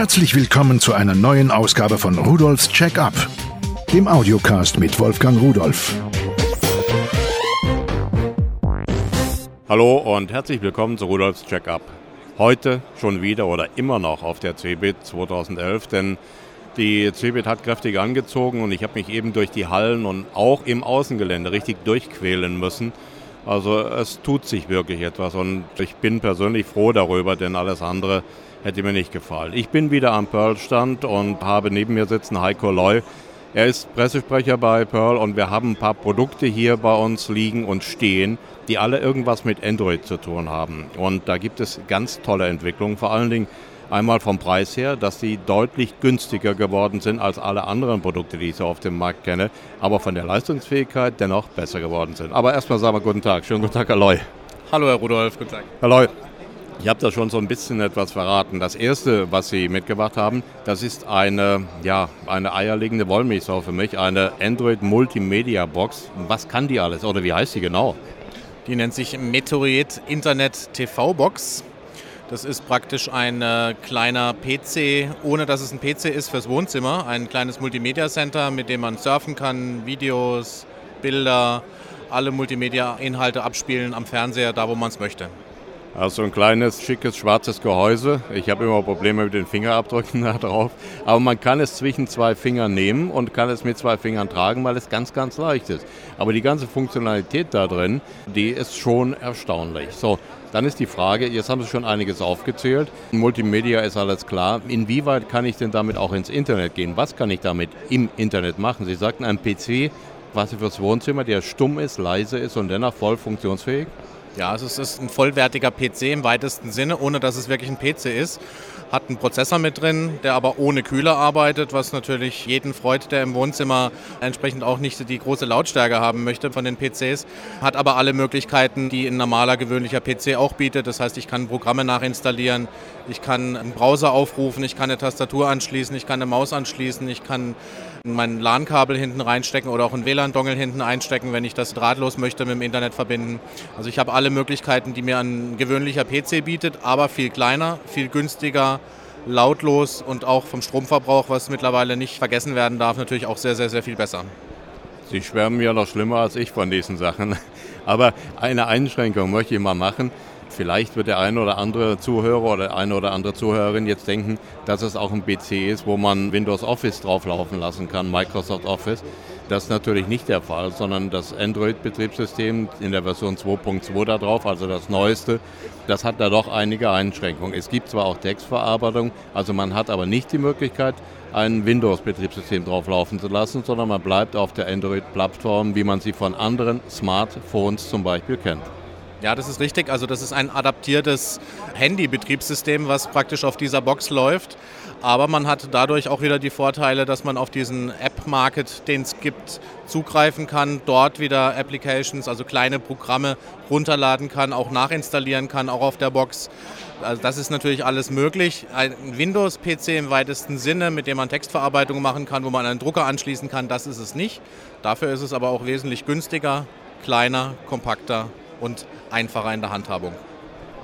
Herzlich willkommen zu einer neuen Ausgabe von Rudolfs Check-up, dem Audiocast mit Wolfgang Rudolf. Hallo und herzlich willkommen zu Rudolfs Check-up. Heute schon wieder oder immer noch auf der CeBIT 2011, denn die CeBIT hat kräftig angezogen und ich habe mich eben durch die Hallen und auch im Außengelände richtig durchquälen müssen. Also es tut sich wirklich etwas und ich bin persönlich froh darüber, denn alles andere hätte mir nicht gefallen. Ich bin wieder am Pearl-Stand und habe neben mir sitzen Heiko Loy. Er ist Pressesprecher bei Pearl und wir haben ein paar Produkte hier bei uns liegen und stehen, die alle irgendwas mit Android zu tun haben. Und da gibt es ganz tolle Entwicklungen, vor allen Dingen einmal vom Preis her, dass sie deutlich günstiger geworden sind als alle anderen Produkte, die ich so auf dem Markt kenne, aber von der Leistungsfähigkeit dennoch besser geworden sind. Aber erstmal sagen wir guten Tag. Schönen guten Tag, Herr Loy. Hallo, Herr Rudolf. Guten Tag. Herr Loy, ich habe da schon so ein bisschen etwas verraten. Das erste, was Sie mitgebracht haben, das ist eine, ja, eine eierlegende Wollmilchsau für mich, eine Android Multimedia Box. Was kann die alles oder wie heißt sie genau? Die nennt sich Meteorit Internet TV Box. Das ist praktisch ein äh, kleiner PC, ohne dass es ein PC ist fürs Wohnzimmer. Ein kleines Multimedia Center, mit dem man surfen kann, Videos, Bilder, alle Multimedia-Inhalte abspielen am Fernseher, da wo man es möchte. Also ein kleines, schickes, schwarzes Gehäuse. Ich habe immer Probleme mit den Fingerabdrücken da drauf. Aber man kann es zwischen zwei Fingern nehmen und kann es mit zwei Fingern tragen, weil es ganz, ganz leicht ist. Aber die ganze Funktionalität da drin, die ist schon erstaunlich. So, dann ist die Frage, jetzt haben Sie schon einiges aufgezählt. Multimedia ist alles klar. Inwieweit kann ich denn damit auch ins Internet gehen? Was kann ich damit im Internet machen? Sie sagten, ein PC quasi fürs Wohnzimmer, der stumm ist, leise ist und dennoch voll funktionsfähig? Ja, also es ist ein vollwertiger PC im weitesten Sinne, ohne dass es wirklich ein PC ist. Hat einen Prozessor mit drin, der aber ohne Kühler arbeitet, was natürlich jeden freut, der im Wohnzimmer entsprechend auch nicht die große Lautstärke haben möchte von den PCs. Hat aber alle Möglichkeiten, die ein normaler, gewöhnlicher PC auch bietet. Das heißt, ich kann Programme nachinstallieren, ich kann einen Browser aufrufen, ich kann eine Tastatur anschließen, ich kann eine Maus anschließen, ich kann mein LAN-Kabel hinten reinstecken oder auch einen WLAN-Dongle hinten einstecken, wenn ich das drahtlos möchte mit dem Internet verbinden. Also ich habe alle Möglichkeiten, die mir ein gewöhnlicher PC bietet, aber viel kleiner, viel günstiger, lautlos und auch vom Stromverbrauch, was mittlerweile nicht vergessen werden darf, natürlich auch sehr, sehr, sehr viel besser. Sie schwärmen ja noch schlimmer als ich von diesen Sachen. Aber eine Einschränkung möchte ich mal machen. Vielleicht wird der eine oder andere Zuhörer oder eine oder andere Zuhörerin jetzt denken, dass es auch ein PC ist, wo man Windows Office drauflaufen lassen kann, Microsoft Office. Das ist natürlich nicht der Fall, sondern das Android-Betriebssystem in der Version 2.2 da drauf, also das neueste, das hat da doch einige Einschränkungen. Es gibt zwar auch Textverarbeitung, also man hat aber nicht die Möglichkeit, ein Windows-Betriebssystem drauflaufen zu lassen, sondern man bleibt auf der Android-Plattform, wie man sie von anderen Smartphones zum Beispiel kennt. Ja, das ist richtig. Also das ist ein adaptiertes Handy-Betriebssystem, was praktisch auf dieser Box läuft. Aber man hat dadurch auch wieder die Vorteile, dass man auf diesen App-Market, den es gibt, zugreifen kann, dort wieder Applications, also kleine Programme runterladen kann, auch nachinstallieren kann, auch auf der Box. Also das ist natürlich alles möglich. Ein Windows-PC im weitesten Sinne, mit dem man Textverarbeitung machen kann, wo man einen Drucker anschließen kann, das ist es nicht. Dafür ist es aber auch wesentlich günstiger, kleiner, kompakter und einfacher in der Handhabung.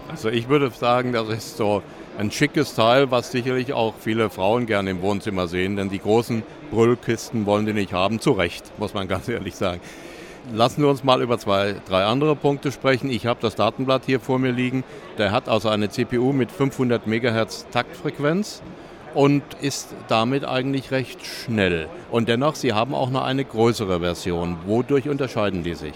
Also ich würde sagen, das ist so ein schickes Teil, was sicherlich auch viele Frauen gerne im Wohnzimmer sehen, denn die großen Brüllkisten wollen die nicht haben, zu Recht, muss man ganz ehrlich sagen. Lassen wir uns mal über zwei, drei andere Punkte sprechen. Ich habe das Datenblatt hier vor mir liegen. Der hat also eine CPU mit 500 MHz Taktfrequenz und ist damit eigentlich recht schnell. Und dennoch, Sie haben auch noch eine größere Version. Wodurch unterscheiden die sich?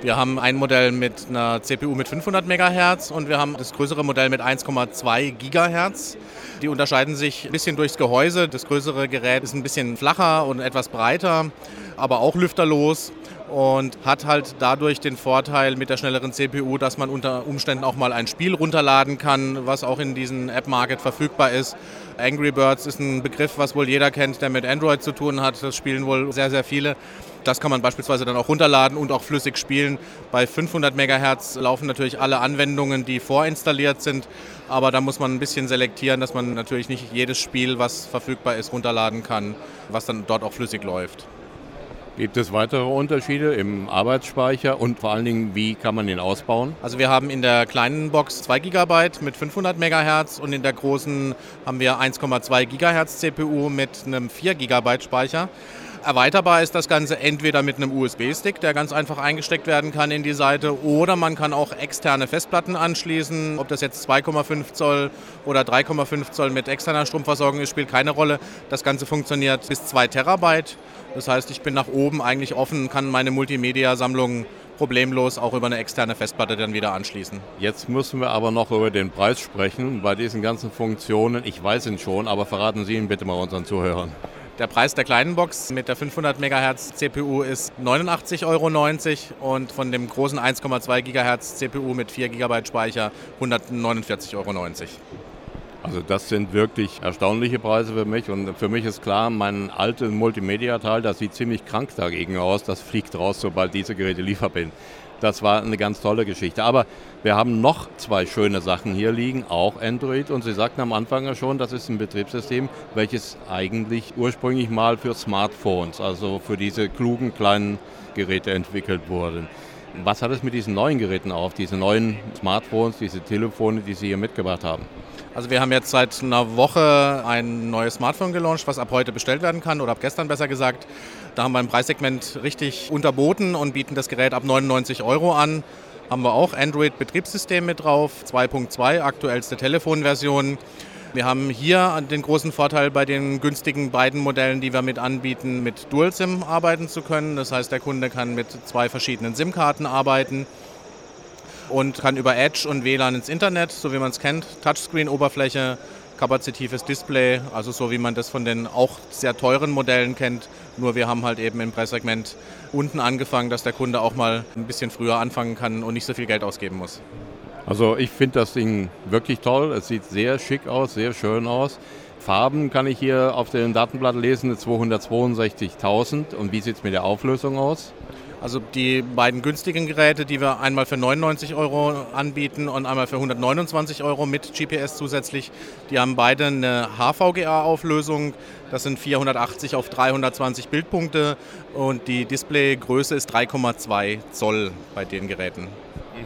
Wir haben ein Modell mit einer CPU mit 500 MHz und wir haben das größere Modell mit 1,2 GHz. Die unterscheiden sich ein bisschen durchs Gehäuse. Das größere Gerät ist ein bisschen flacher und etwas breiter, aber auch lüfterlos und hat halt dadurch den Vorteil mit der schnelleren CPU, dass man unter Umständen auch mal ein Spiel runterladen kann, was auch in diesem App-Market verfügbar ist. Angry Birds ist ein Begriff, was wohl jeder kennt, der mit Android zu tun hat. Das spielen wohl sehr, sehr viele. Das kann man beispielsweise dann auch runterladen und auch flüssig spielen. Bei 500 MHz laufen natürlich alle Anwendungen, die vorinstalliert sind. Aber da muss man ein bisschen selektieren, dass man natürlich nicht jedes Spiel, was verfügbar ist, runterladen kann, was dann dort auch flüssig läuft. Gibt es weitere Unterschiede im Arbeitsspeicher und vor allen Dingen, wie kann man den ausbauen? Also wir haben in der kleinen Box 2 GB mit 500 MHz und in der großen haben wir 1,2 GHz CPU mit einem 4 GB Speicher. Erweiterbar ist das Ganze entweder mit einem USB-Stick, der ganz einfach eingesteckt werden kann in die Seite, oder man kann auch externe Festplatten anschließen. Ob das jetzt 2,5 Zoll oder 3,5 Zoll mit externer Stromversorgung ist, spielt keine Rolle. Das Ganze funktioniert bis 2 Terabyte. Das heißt, ich bin nach oben eigentlich offen, kann meine Multimedia-Sammlung problemlos auch über eine externe Festplatte dann wieder anschließen. Jetzt müssen wir aber noch über den Preis sprechen bei diesen ganzen Funktionen. Ich weiß ihn schon, aber verraten Sie ihn bitte mal unseren Zuhörern. Der Preis der kleinen Box mit der 500 MHz CPU ist 89,90 Euro und von dem großen 1,2 GHz CPU mit 4 GB Speicher 149,90 Euro. Also das sind wirklich erstaunliche Preise für mich und für mich ist klar, mein altes Multimedia-Teil, das sieht ziemlich krank dagegen aus, das fliegt raus, sobald diese Geräte lieferbar sind. Das war eine ganz tolle Geschichte. Aber wir haben noch zwei schöne Sachen hier liegen, auch Android. Und Sie sagten am Anfang ja schon, das ist ein Betriebssystem, welches eigentlich ursprünglich mal für Smartphones, also für diese klugen kleinen Geräte entwickelt wurde. Was hat es mit diesen neuen Geräten auf, diese neuen Smartphones, diese Telefone, die Sie hier mitgebracht haben? Also wir haben jetzt seit einer Woche ein neues Smartphone gelauncht, was ab heute bestellt werden kann oder ab gestern besser gesagt. Da haben wir ein Preissegment richtig unterboten und bieten das Gerät ab 99 Euro an. Haben wir auch Android-Betriebssystem mit drauf, 2.2, aktuellste Telefonversion. Wir haben hier den großen Vorteil bei den günstigen beiden Modellen, die wir mit anbieten, mit Dual-SIM arbeiten zu können. Das heißt, der Kunde kann mit zwei verschiedenen SIM-Karten arbeiten und kann über Edge und WLAN ins Internet, so wie man es kennt, Touchscreen-Oberfläche, kapazitives Display, also so wie man das von den auch sehr teuren Modellen kennt. Nur wir haben halt eben im Preissegment unten angefangen, dass der Kunde auch mal ein bisschen früher anfangen kann und nicht so viel Geld ausgeben muss. Also ich finde das Ding wirklich toll. Es sieht sehr schick aus, sehr schön aus. Farben kann ich hier auf dem Datenblatt lesen, 262.000. Und wie sieht es mit der Auflösung aus? Also die beiden günstigen Geräte, die wir einmal für 99 Euro anbieten und einmal für 129 Euro mit GPS zusätzlich, die haben beide eine HVGA-Auflösung. Das sind 480 auf 320 Bildpunkte und die Displaygröße ist 3,2 Zoll bei den Geräten.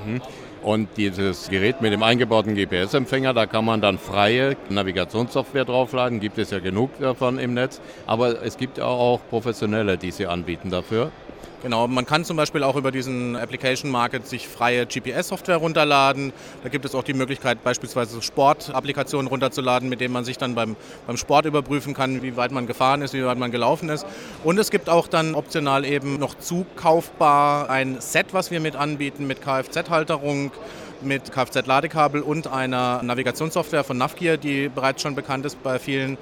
Mhm. Und dieses Gerät mit dem eingebauten GPS-Empfänger, da kann man dann freie Navigationssoftware draufladen, gibt es ja genug davon im Netz. Aber es gibt auch professionelle, die sie anbieten dafür. Genau, man kann zum Beispiel auch über diesen Application Market sich freie GPS-Software runterladen. Da gibt es auch die Möglichkeit, beispielsweise Sport-Applikationen runterzuladen, mit denen man sich dann beim, beim Sport überprüfen kann, wie weit man gefahren ist, wie weit man gelaufen ist. Und es gibt auch dann optional eben noch zukaufbar ein Set, was wir mit anbieten, mit Kfz-Halterung mit Kfz-Ladekabel und einer Navigationssoftware von Navgear, die bereits schon bekannt ist bei vielen.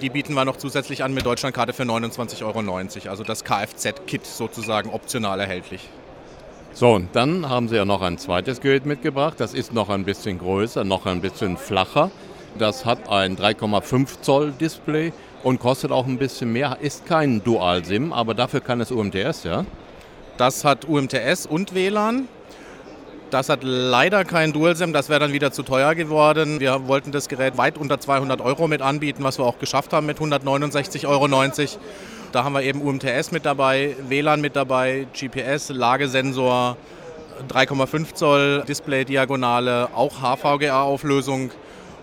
Die bieten wir noch zusätzlich an mit Deutschlandkarte für 29,90 Euro. Also das Kfz-Kit sozusagen optional erhältlich. So, und dann haben Sie ja noch ein zweites Gerät mitgebracht. Das ist noch ein bisschen größer, noch ein bisschen flacher. Das hat ein 3,5 Zoll Display und kostet auch ein bisschen mehr. Ist kein Dual-SIM, aber dafür kann es UMTS, ja? Das hat UMTS und WLAN. Das hat leider kein Dual-SIM, das wäre dann wieder zu teuer geworden. Wir wollten das Gerät weit unter 200 Euro mit anbieten, was wir auch geschafft haben mit 169,90 Euro. Da haben wir eben UMTS mit dabei, WLAN mit dabei, GPS, Lagesensor, 3,5 Zoll Display-Diagonale, auch HVGA-Auflösung.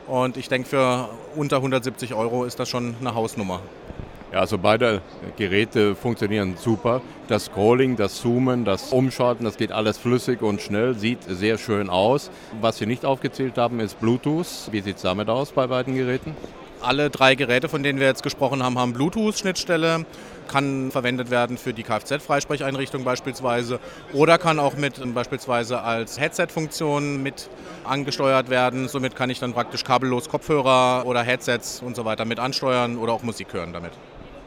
Und ich denke, für unter 170 Euro ist das schon eine Hausnummer. Ja, also beide Geräte funktionieren super. Das Scrolling, das Zoomen, das Umschalten, das geht alles flüssig und schnell, sieht sehr schön aus. Was wir nicht aufgezählt haben, ist Bluetooth. Wie sieht es damit aus bei beiden Geräten? Alle drei Geräte, von denen wir jetzt gesprochen haben, haben Bluetooth-Schnittstelle, kann verwendet werden für die Kfz-Freisprecheinrichtung beispielsweise oder kann auch mit beispielsweise als Headset-Funktion mit angesteuert werden. Somit kann ich dann praktisch kabellos Kopfhörer oder Headsets und so weiter mit ansteuern oder auch Musik hören damit.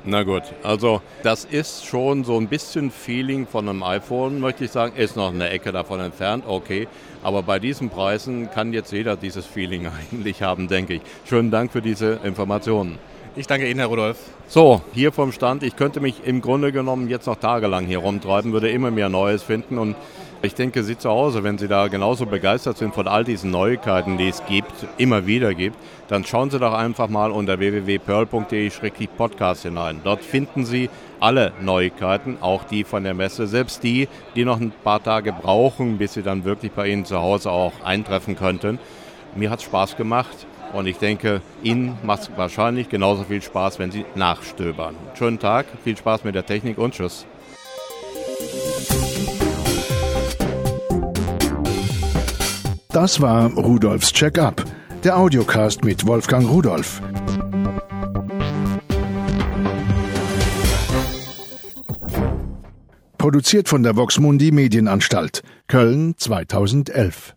Na gut, also das ist schon so ein bisschen Feeling von einem iPhone, möchte ich sagen. Ist noch eine Ecke davon entfernt, okay. Aber bei diesen Preisen kann jetzt jeder dieses Feeling eigentlich haben, denke ich. Schönen Dank für diese Informationen. Ich danke Ihnen, Herr Rudolf. So, hier vom Stand. Ich könnte mich im Grunde genommen jetzt noch tagelang hier rumtreiben, würde immer mehr Neues finden und ich denke, Sie zu Hause, wenn Sie da genauso begeistert sind von all diesen Neuigkeiten, die es gibt, immer wieder gibt, dann schauen Sie doch einfach mal unter www.pearl.de-podcast hinein. Dort finden Sie alle Neuigkeiten, auch die von der Messe, selbst die, die noch ein paar Tage brauchen, bis sie dann wirklich bei Ihnen zu Hause auch eintreffen könnten. Mir hat es Spaß gemacht und ich denke, Ihnen macht es wahrscheinlich genauso viel Spaß, wenn Sie nachstöbern. Schönen Tag, viel Spaß mit der Technik und Tschüss. Das war Rudolfs Check-up, der Audiocast mit Wolfgang Rudolf. Produziert von der Voxmundi Medienanstalt, Köln 2011.